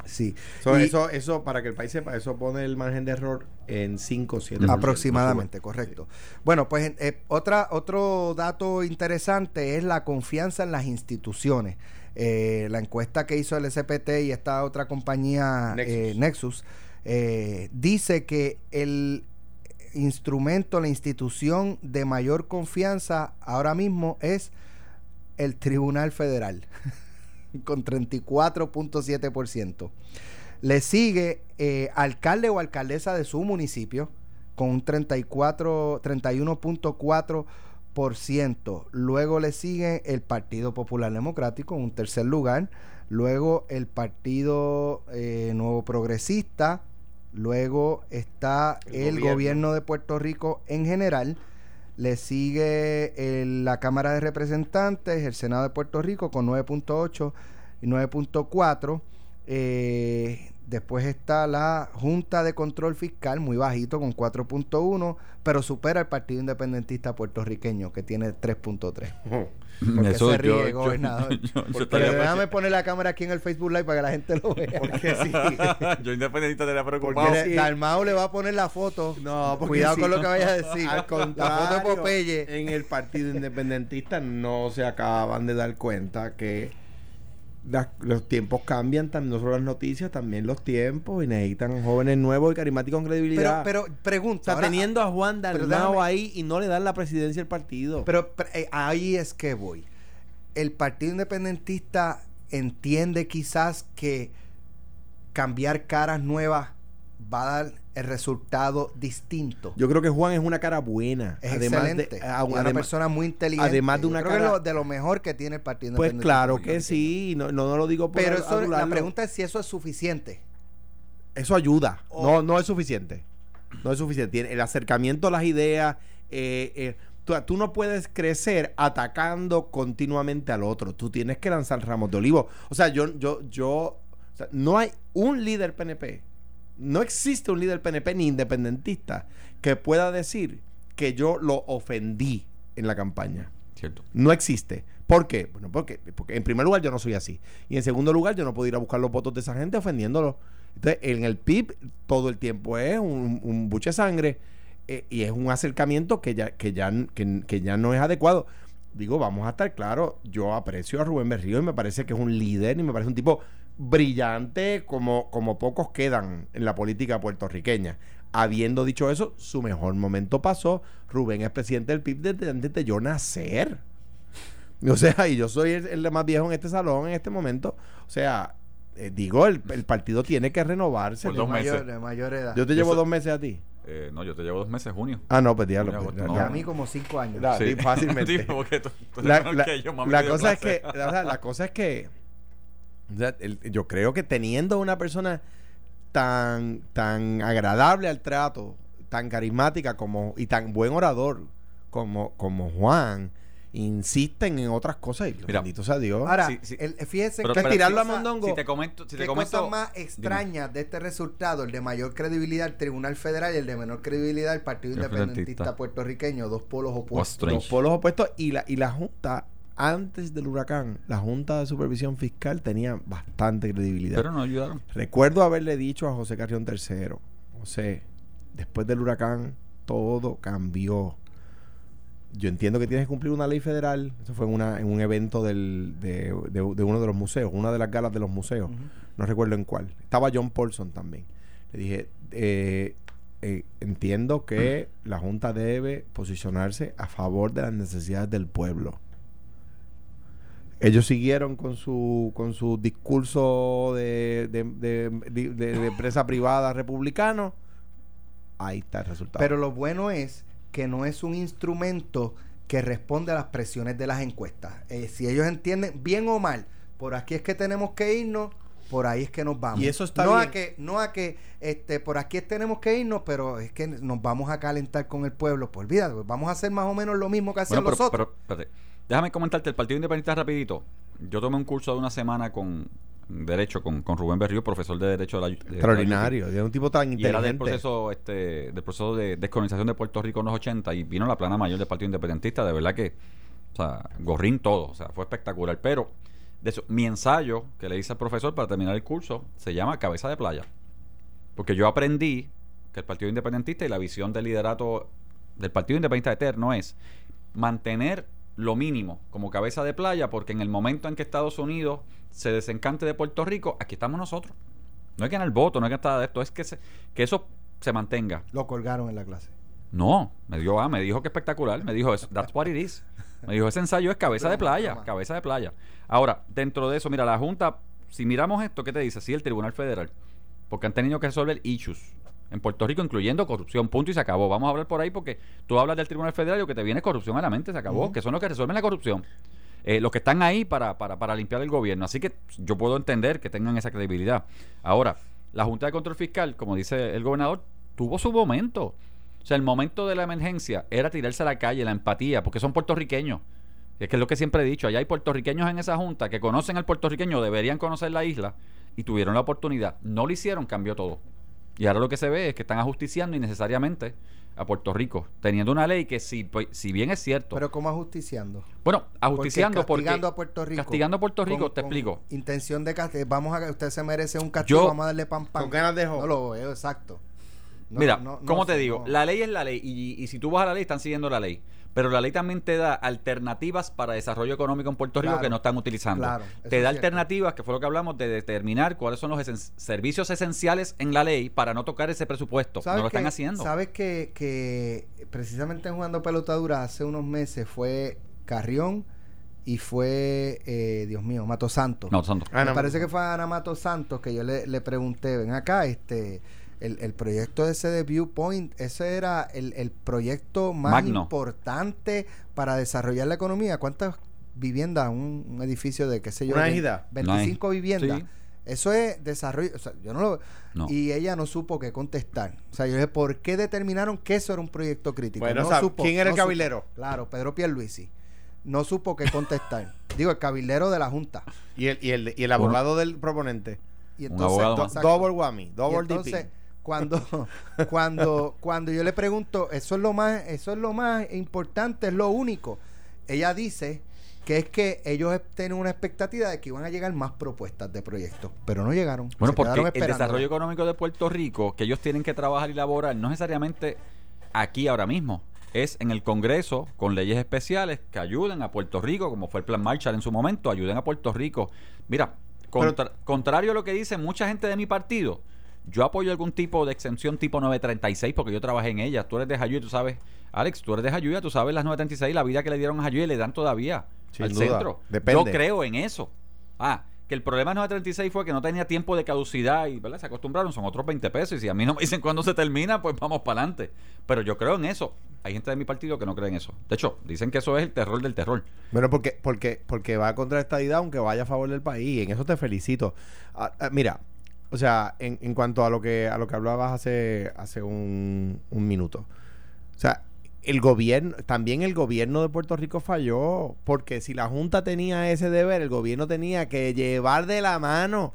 A: Sí.
B: So,
A: Y-
B: eso, eso, para que el país sepa, eso pone el margen de error en 5 o 7
A: Aproximadamente, correcto. Bueno, pues eh, otra, otro dato interesante es la confianza en las instituciones. Eh, la encuesta que hizo el SPT y esta otra compañía
B: Nexus.
A: eh, Nexus eh, dice que el instrumento, la institución de mayor confianza ahora mismo es el Tribunal Federal, con 34.7%. Le sigue eh, alcalde o alcaldesa de su municipio con un 34, 31.4%. Luego le sigue el Partido Popular Democrático en un tercer lugar. Luego el Partido eh, Nuevo Progresista. Luego está
B: El
A: el,
B: gobierno.
A: gobierno. de Puerto Rico en general. Le sigue el- la Cámara de Representantes, el Senado de Puerto Rico con 9.8 y 9.4. Eh, después está la Junta de Control Fiscal, muy bajito, con 4.1, pero supera al Partido Independentista puertorriqueño, que tiene 3.3. Porque
C: Eso
A: se ríe,
C: yo-
A: gobernador.
C: yo- yo
A: Porque déjame poner la cámara aquí en el Facebook Live para que la gente lo vea.
B: Porque sí.
C: yo independiente estaría
A: Porque
C: preocupado.
A: le-
B: sí.
A: Dalmao le va a poner la foto.
B: No, porque
A: Cuidado
B: sí.
A: con lo que vayas a decir.
B: Al
A: La foto de
B: contrario,
A: Popeye.
B: en el Partido Independentista no se acaban de dar cuenta que los tiempos cambian, no solo las noticias, también los tiempos, y necesitan jóvenes nuevos y carismáticos con
A: Pero,
B: credibilidad.
A: pero pregunta.
B: o sea,
A: ahora-
B: teniendo a Juan
A: pero
B: Dalmao ahí y no le dan la presidencia al partido.
A: Pero, pero, eh, ahí es que voy. El Partido Independentista entiende quizás que cambiar caras nuevas va a dar el resultado distinto.
B: Yo creo que Juan es una cara buena.
A: es
B: además
A: excelente.
B: De, a-
A: y una
B: además-
A: persona muy inteligente.
B: además de una
A: creo que
B: cara-
A: lo- de lo mejor que tiene el Partido
B: pues claro que sí, no, no, no lo digo por
A: Pero eso, la pregunta es si eso es suficiente.
B: Eso ayuda. No, no es suficiente. No es suficiente. El acercamiento a las ideas. eh, eh, tú, tú no puedes crecer atacando continuamente al otro. Tú tienes que lanzar ramos de olivo. O sea, yo, yo, yo, o sea, no hay un líder PNP. No existe un líder PNP ni independentista que pueda decir que yo lo ofendí en la campaña.
C: Cierto.
B: No existe. ¿Por qué? Bueno, porque, porque en primer lugar yo no soy así. Y en segundo lugar yo no puedo ir a buscar los votos de esa gente ofendiéndolo. Entonces, en el PIB todo el tiempo es un, un buche de sangre eh, y es un acercamiento que ya, que, ya, que, que ya no es adecuado. Digo, vamos a estar claros, yo aprecio a Rubén Berrío y me parece que es un líder y me parece un tipo brillante como, como pocos quedan en la política puertorriqueña. Habiendo dicho eso, su mejor momento pasó. Rubén es presidente del PIB desde antes de yo nacer. O sea, y yo soy el, el más viejo en este salón en este momento. O sea, eh, digo, el, el partido tiene que renovarse.
C: Por dos
A: de,
C: meses.
A: mayor, de mayor edad.
B: Yo te llevo
C: Eso-
B: dos meses a ti.
C: Eh, no, yo te llevo dos meses, junio.
B: Ah, no, pues diablo. Pues,
C: no.
A: a mí como cinco años.
B: La- sí, fácilmente.
C: Tú- tú
B: la,
C: yo,
B: cosa es que o sea, la cosa es que o sea, el- yo creo que teniendo una persona tan tan agradable al trato tan carismática como y tan buen orador como como Juan insisten en otras cosas. Y
C: Mira,
B: bendito sea Dios.
A: Ahora,
C: Sí, sí.
A: el- fíjense
C: Pero-
A: que
C: pero-
B: tirarlo a
A: cosa-
B: Mondongo.
C: Si te comento, si te
A: ¿Qué
C: comento
A: cosa más extraña de este resultado, el de mayor credibilidad el Tribunal Federal y el de menor credibilidad el Partido
C: Independentista.
A: Puertorriqueño, dos polos opuestos.
B: Los polos opuestos y la, y la Junta, antes del huracán, la Junta de Supervisión Fiscal tenía bastante credibilidad.
C: Pero no ayudaron.
B: Recuerdo haberle dicho a José Carrión III, José, después del huracán todo cambió. Yo entiendo que tienes que cumplir una ley federal. Eso fue en, una, en un evento del, de, de- de uno de los museos, una de las galas de los museos. No recuerdo en cuál. Estaba John Paulson también. Le dije, eh, eh, entiendo que la Junta debe posicionarse a favor de las necesidades del pueblo. Ellos siguieron con su con su discurso de, de, de- de- de- de empresa privada republicano. Ahí está el resultado.
A: Pero lo bueno es que no es un instrumento que responde a las presiones de las encuestas. Eh, si ellos entienden, bien o mal, por aquí es que tenemos que irnos, por ahí es que nos vamos.
B: Y eso está
A: no
B: bien.
A: a que no a que este por aquí tenemos que irnos, pero es que nos vamos a calentar con el pueblo. Pues olvídate, pues vamos a hacer más o menos lo mismo que hacían
C: Bueno,
A: los
C: pero,
A: otros.
C: pero, espérate. Déjame comentarte el Partido Independientista rapidito. Yo tomé un curso de una semana con Derecho, con, con Rubén Berrío, profesor de Derecho de la de
B: Extraordinario. De un tipo tan
C: Y era
B: inteligente.
C: del proceso, este, del proceso de descolonización de Puerto Rico en los 80 y vino la plana mayor del Partido Independentista, de verdad que, o sea, gorrín todo, o sea, fue espectacular. Pero, de eso, mi ensayo que le hice al profesor para terminar el curso se llama Cabeza de Playa. Porque yo aprendí que el Partido Independentista y la visión del liderato del Partido Independentista Eterno es mantener lo mínimo como cabeza de playa, porque en el momento en que Estados Unidos se desencante de Puerto Rico, aquí estamos nosotros. No es que en el voto, no es que nada de esto, es que, se- que eso se mantenga.
A: Lo colgaron en la clase.
C: No, me dio ah, me dijo que espectacular, me dijo eso, that's what it is. Me dijo, ese ensayo es cabeza de playa, cabeza de playa. Ahora, dentro de eso, mira, la Junta, si miramos esto, ¿qué te dice? Sí, el Tribunal Federal, porque han tenido que resolver issues en Puerto Rico, incluyendo corrupción, punto y se acabó. Vamos a hablar por ahí porque tú hablas del Tribunal Federal y lo que te viene es corrupción a la mente, se acabó, que son los que resuelven la corrupción. Eh, los que están ahí para, para, para limpiar el gobierno. Así que yo puedo entender que tengan esa credibilidad. Ahora, la Junta de Control Fiscal, como dice el gobernador, tuvo su momento. O sea, el momento de la emergencia era tirarse a la calle, la empatía, porque son puertorriqueños. Es que es lo que siempre he dicho, allá hay puertorriqueños en esa junta que conocen al puertorriqueño, deberían conocer la isla y tuvieron la oportunidad. No lo hicieron, cambió todo. Y ahora lo que se ve es que están ajusticiando innecesariamente a Puerto Rico, teniendo una ley que si, pues, si bien es cierto,
A: Pero como ajusticiando.
C: bueno, ajusticiando porque,
A: castigando a Puerto Rico.
C: castigando a Puerto Rico,
A: con-
C: te
A: con
C: explico.
A: Intención de castigar. Vamos a usted se merece un castigo,
C: Yo-
A: vamos a darle pan pan.
B: Con ganas de jo-
A: No lo veo, exacto. No,
C: Mira,
A: no, no
C: ¿cómo te digo?
A: no.
C: La ley es la ley y, y si tú vas a la ley están siguiendo la ley. Pero la ley también te da alternativas para desarrollo económico en Puerto Rico
A: Claro,
C: que no están utilizando.
A: claro,
C: te da alternativas, que fue lo que hablamos, de determinar cuáles son los esen- servicios esenciales en la ley para no tocar ese presupuesto. No
A: ¿Sabes
C: lo están haciendo.
A: Sabes que, que precisamente en jugando pelotadura hace unos meses fue Carrión y fue, eh, Dios mío, Mato Santos.
C: No, santo.
B: Ah,
A: Me
B: no,
A: parece que fue a Ana Mato Santos que yo le, le pregunté, ven acá, este, el, el proyecto ese de Viewpoint, ese era el, el proyecto más
C: Magno.
A: importante para desarrollar la economía. ¿Cuántas viviendas? Un, un edificio de, qué sé yo,
B: Una
A: de
B: ejida.
A: 25 viviendas.
C: Sí.
A: Eso es desarrollo, o sea, yo no lo...
C: No.
A: Y ella no supo qué contestar. O sea, yo dije, ¿por qué determinaron que eso era un proyecto crítico?
B: Bueno,
A: no
B: o sea,
A: supo,
B: ¿quién era el
A: no supo.
B: cabilero?
A: Claro, Pedro Pierluisi. No supo qué contestar. Digo, el cabilero de la Junta.
B: Y el, y el, y el abogado del proponente.
A: Y
C: Un
A: entonces,
C: abogado
B: Do- double whammy,
A: Y
B: double
A: entonces,
B: dipping.
A: Cuando, cuando, cuando yo le pregunto, eso es lo más, eso es lo más importante, es lo único. Ella dice que es que ellos tienen una expectativa de que iban a llegar más propuestas de proyectos, pero no llegaron.
C: Bueno,
A: Se
C: porque el desarrollo económico de Puerto Rico, que ellos tienen que trabajar y elaborar, no necesariamente aquí ahora mismo. Es en el Congreso con leyes especiales que ayuden a Puerto Rico, como fue el Plan Marshall en su momento, ayuden a Puerto Rico. Mira, contra- contrario a lo que dice mucha gente de mi partido, yo apoyo algún tipo de exención tipo 936 porque yo trabajé en ella. Tú eres de Jayuya, tú sabes, Alex, tú eres de Jayuya, tú sabes las 936, la vida que le dieron a Jayuya y le dan todavía
B: Sin
C: al
B: duda,
C: centro.
B: depende.
C: Yo creo en eso. Ah, que el problema de 936 fue que no tenía tiempo de caducidad y ¿verdad? se acostumbraron, son otros 20 pesos. Y si a mí no me dicen cuándo se termina, pues vamos para adelante. Pero yo creo en eso. Hay gente de mi partido que no cree en eso. De hecho, dicen que eso es el terror del terror.
B: Bueno, porque, porque, porque va contra esta idea, aunque vaya a favor del país. En eso te felicito. Ah, ah, mira, o sea, en, en cuanto a lo que a lo que hablabas hace, hace un, un minuto. O sea, el gobierno, también el gobierno de Puerto Rico falló, porque si la Junta tenía ese deber, el gobierno tenía que llevar de la mano.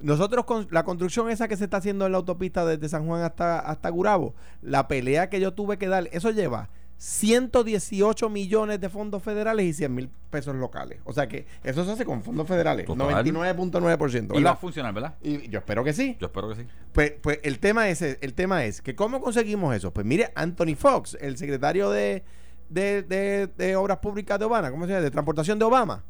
B: Nosotros con la construcción esa que se está haciendo en la autopista desde San Juan hasta, hasta Gurabo, la pelea que yo tuve que dar, eso lleva 118 millones de fondos federales y 100 mil pesos locales. O sea que eso se hace con fondos federales,
C: Total.
B: 99.9%.
C: Y va a funcionar, ¿verdad?
B: Y yo espero que sí.
C: Yo espero que sí.
B: Pues, pues el tema es el tema es que cómo conseguimos eso. Pues mire, Anthony Fox, el secretario de, de, de- de Obras Públicas de Obama, ¿cómo se llama? De Transportación de Obama.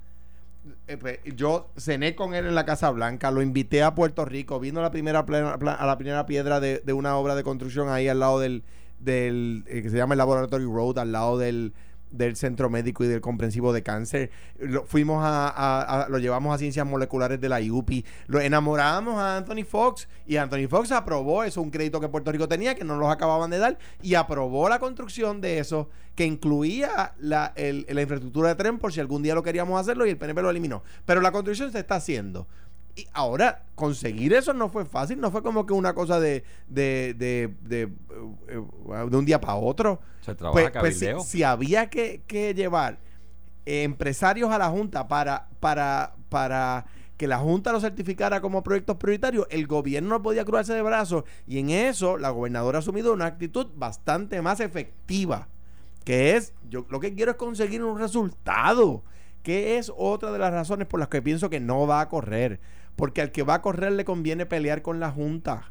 B: Eh, pues, yo cené con él en la Casa Blanca, lo invité a Puerto Rico, vino a la primera plena- a la primera piedra de, de una obra de construcción ahí al lado del, del eh, que se llama el Laboratory Road, al lado del, del Centro Médico y del Comprensivo de Cáncer. Lo, fuimos a, lo llevamos a Ciencias Moleculares de la IUPI, lo enamoramos a Anthony Fox y Anthony Fox aprobó eso, un crédito que Puerto Rico tenía que no los acababan de dar y aprobó la construcción de eso que incluía la, el- la infraestructura de tren por si algún día lo queríamos hacerlo y el PNP lo eliminó. Pero la construcción se está haciendo. Y ahora, conseguir eso no fue fácil, no fue como que una cosa de, de, de, de, eh, de un día para otro.
C: Se trabaja
B: Pues, pues, si, si había que, que llevar eh, empresarios a la Junta para, para, para que la Junta lo certificara como proyectos prioritarios, el gobierno no podía cruzarse de brazos y en eso la gobernadora ha asumido una actitud bastante más efectiva, que es, yo lo que quiero es conseguir un resultado, que es otra de las razones por las que pienso que no va a correr, porque al que va a correr le conviene pelear con la Junta.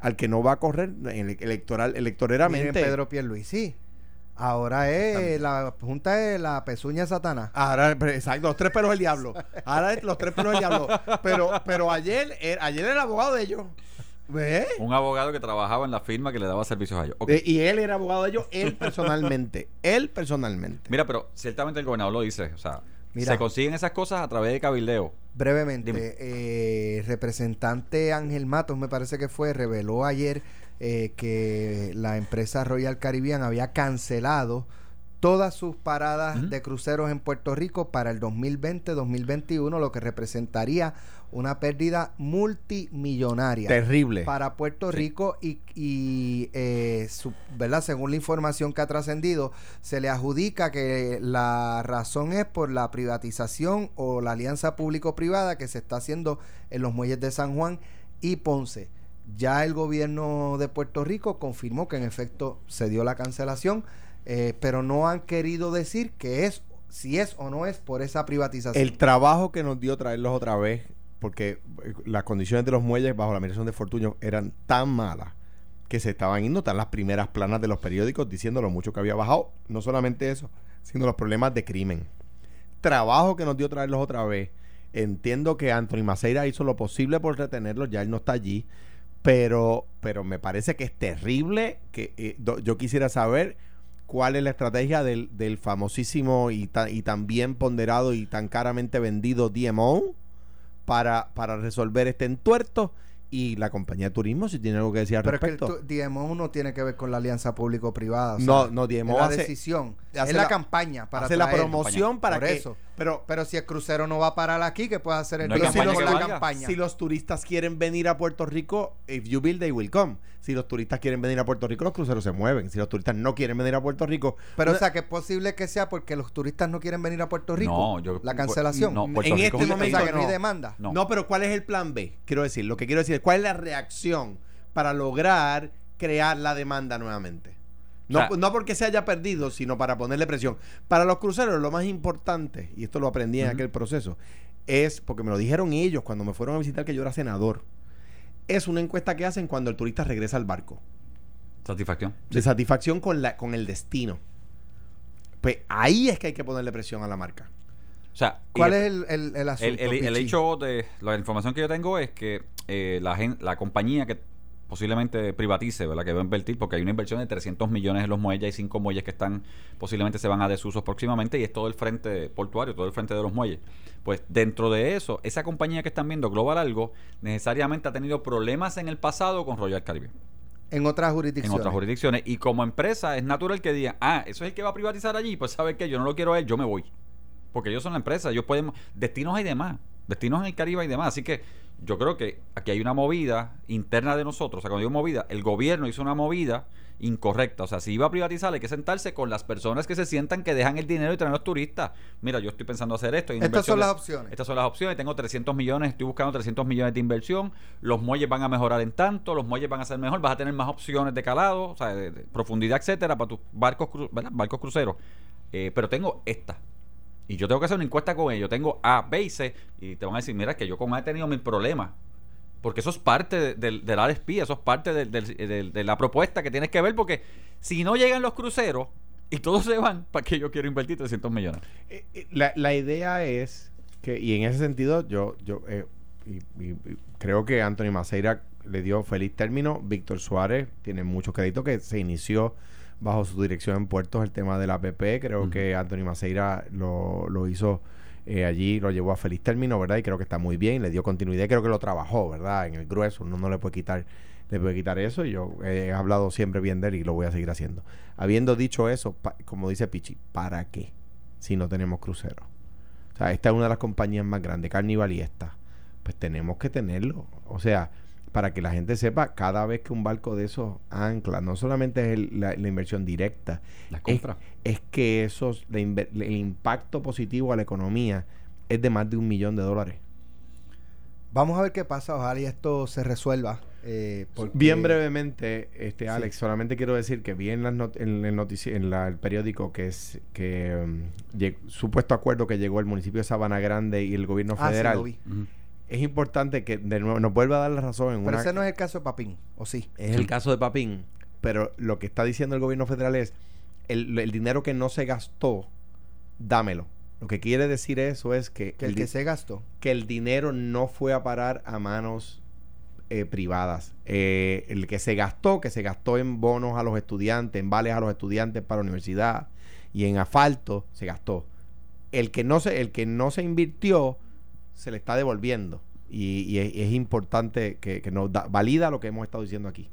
B: Al que no va a correr ele- electoral, electoreramente.
A: Miren Pedro Pierluisi. Ahora es la junta es la pezuña de Satanás.
B: Ahora, exacto, los tres pelos del diablo. Ahora es los tres pelos del diablo. Pero, pero ayer, era- ayer era el abogado de ellos. ¿Ves?
C: Un abogado que trabajaba en la firma que le daba servicios a ellos.
B: Y él era abogado de ellos, él personalmente. él personalmente.
C: Mira, pero ciertamente el gobernador lo dice. O sea,
A: Mira.
C: se consiguen esas cosas a través de cabildeo.
A: Brevemente, eh, representante Ángel Matos, me parece que fue, reveló ayer eh, que la empresa Royal Caribbean había cancelado todas sus paradas de cruceros en Puerto Rico para el 2020-2021, lo que representaría una pérdida multimillonaria
B: Terrible.
A: para Puerto
C: Sí.
A: Rico y, y, eh, su- ¿verdad? según la información que ha trascendido, se le adjudica que la razón es por la privatización o la alianza público-privada que se está haciendo en los muelles de San Juan y Ponce. Ya el gobierno de Puerto Rico confirmó que en efecto se dio la cancelación, eh, pero no han querido decir que es si es o no es por esa privatización.
B: El trabajo que nos dio traerlos otra vez, porque eh, las condiciones de los muelles bajo la administración de Fortuño eran tan malas que se estaban yendo, están las primeras planas de los periódicos diciendo lo mucho que había bajado. No solamente eso, sino los problemas de crimen. Trabajo que nos dio traerlos otra vez. Entiendo que Anthony Maceira hizo lo posible por retenerlos, ya él no está allí, pero, pero me parece que es terrible que eh, yo quisiera saber cuál es la estrategia del, del famosísimo y, ta- y tan bien ponderado y tan caramente vendido DMO para, para resolver este entuerto y la compañía de turismo si tiene algo que decir al
A: Pero es que el
B: respecto.
A: tu- DMO no tiene que ver con la alianza público-privada. o
B: No,
A: sea,
B: no, DMO
A: es la
B: hace-
A: decisión.
B: hace
A: es la,
B: la-
A: campaña para
B: hace la promoción para
A: Por
B: que
A: eso.
B: Pero
A: Pero si el crucero no va a parar aquí, ¿qué puede hacer el
C: No
B: si
C: campaña
A: la
C: valga.
A: campaña?
B: Si los turistas quieren venir a Puerto Rico, if you build, they will come. Si los turistas quieren venir a Puerto Rico, los cruceros se mueven. Si los turistas no quieren venir a Puerto Rico,
A: Pero, o sea, que es posible que sea porque los turistas no quieren venir a Puerto Rico.
C: No, yo-
A: la cancelación.
C: No, Puerto
B: En
C: Rico
B: este
A: o
B: momento
A: sea,
C: país-
A: que no hay demanda.
C: No.
B: No. pero ¿cuál es el plan B? Quiero decir, lo que quiero decir es cuál es la reacción para lograr crear la demanda nuevamente. No,
C: O sea-
B: no porque se haya perdido, sino para ponerle presión. Para los cruceros, lo más importante, y esto lo aprendí en aquel proceso, es, porque me lo dijeron ellos cuando me fueron a visitar que yo era senador, es una encuesta que hacen cuando el turista regresa al barco.
C: Satisfacción.
B: De satisfacción con, la, con el destino. Pues ahí es que hay que ponerle presión a la marca.
C: O sea,
A: ¿Cuál es el, el, el asunto?
C: El, el- hecho de la información que yo tengo es que eh, la, la compañía que posiblemente privatice, ¿verdad? Que va a invertir, porque hay una inversión de 300 millones en los muelles, hay cinco muelles que están, posiblemente se van a desusos próximamente y es todo el frente portuario, todo el frente de los muelles. Pues dentro de eso, esa compañía que están viendo, Global Algo, necesariamente ha tenido problemas en el pasado con Royal Caribbean,
A: En otras
C: en
A: jurisdicciones.
C: otras jurisdicciones. Y como empresa es natural que digan, ah, eso es el que va a privatizar allí, pues sabe que yo no lo quiero a él, yo me voy. Porque ellos son la empresa, ellos pueden... Destinos hay demás, destinos en el Caribe hay demás. Así que yo creo que aquí hay una movida interna de nosotros. O sea, cuando digo movida, el gobierno hizo una movida incorrecta. O sea, si iba a privatizar, hay que sentarse con las personas que se sientan que dejan el dinero y traen los turistas. Mira, yo estoy pensando hacer esto.
A: Estas son las opciones.
C: Estas son las opciones. Tengo 300 millones, estoy buscando 300 millones de inversión. Los muelles van a mejorar en tanto, los muelles van a ser mejor, vas a tener más opciones de calado, o sea, de, de profundidad, etcétera, para tus barcos, cru- barcos cruceros. Eh, pero tengo esta. Y yo tengo que hacer una encuesta con ellos. Tengo A, B y C. Y te van a decir, mira, que yo con A he tenido mil problemas. Porque eso es parte de- del, del RSP, eso es parte del- de la propuesta que tienes que ver. Porque si no llegan los cruceros y todos se van, ¿para qué yo quiero invertir 300 millones?
B: Eh, eh, La, la idea es que, y en ese sentido, yo, yo eh, y- y creo que Anthony Maceira le dio feliz término. Víctor Suárez tiene mucho crédito que se inició bajo su dirección en puertos el tema del APP. Creo que Anthony Maceira lo, lo hizo eh, allí, lo llevó a feliz término, ¿verdad? Y creo que está muy bien, le dio continuidad. y Creo que lo trabajó, ¿verdad? En el grueso, uno no le puede quitar le puede quitar eso y yo he hablado siempre bien de él y lo voy a seguir haciendo. Habiendo dicho eso, pa- como dice Pichi, ¿para qué? Si no tenemos cruceros. O sea, esta es una de las compañías más grandes, Carnival y esta. Pues tenemos que tenerlo. O sea, para que la gente sepa, cada vez que un barco de esos ancla, no solamente es el- la, la inversión directa,
C: Las
B: es,
C: compras.
B: es que esos, la el impacto positivo a la economía es de más de un millón de dólares.
A: Vamos a ver qué pasa. Ojalá y esto se resuelva. eh, porque-
B: Bien brevemente, este
A: Sí.
B: Alex, solamente quiero decir que vi en, las not- en el, notici- en la- el periódico que es que um, lleg- supuesto acuerdo que llegó el municipio de Sabana Grande y el gobierno
A: Ah, sí,
B: federal.
A: lo vi.
C: Ujú.
B: Es importante que de nuevo nos vuelva a dar la razón en
A: Pero
B: una
A: ese no es el caso de Papín, ¿o sí?
B: es el caso de Papín, pero lo que está diciendo el gobierno federal es el, el dinero que no se gastó, dámelo. Lo que quiere decir eso es que,
A: Que el que se gastó.
B: que el dinero no fue a parar a manos eh, privadas. Eh, el que se gastó, que se gastó en bonos a los estudiantes, en vales a los estudiantes para la universidad y en asfalto, se gastó. El que no se, el que no se invirtió, se le está devolviendo. Y, y es, importante que, que nos da- valida lo que hemos estado diciendo aquí.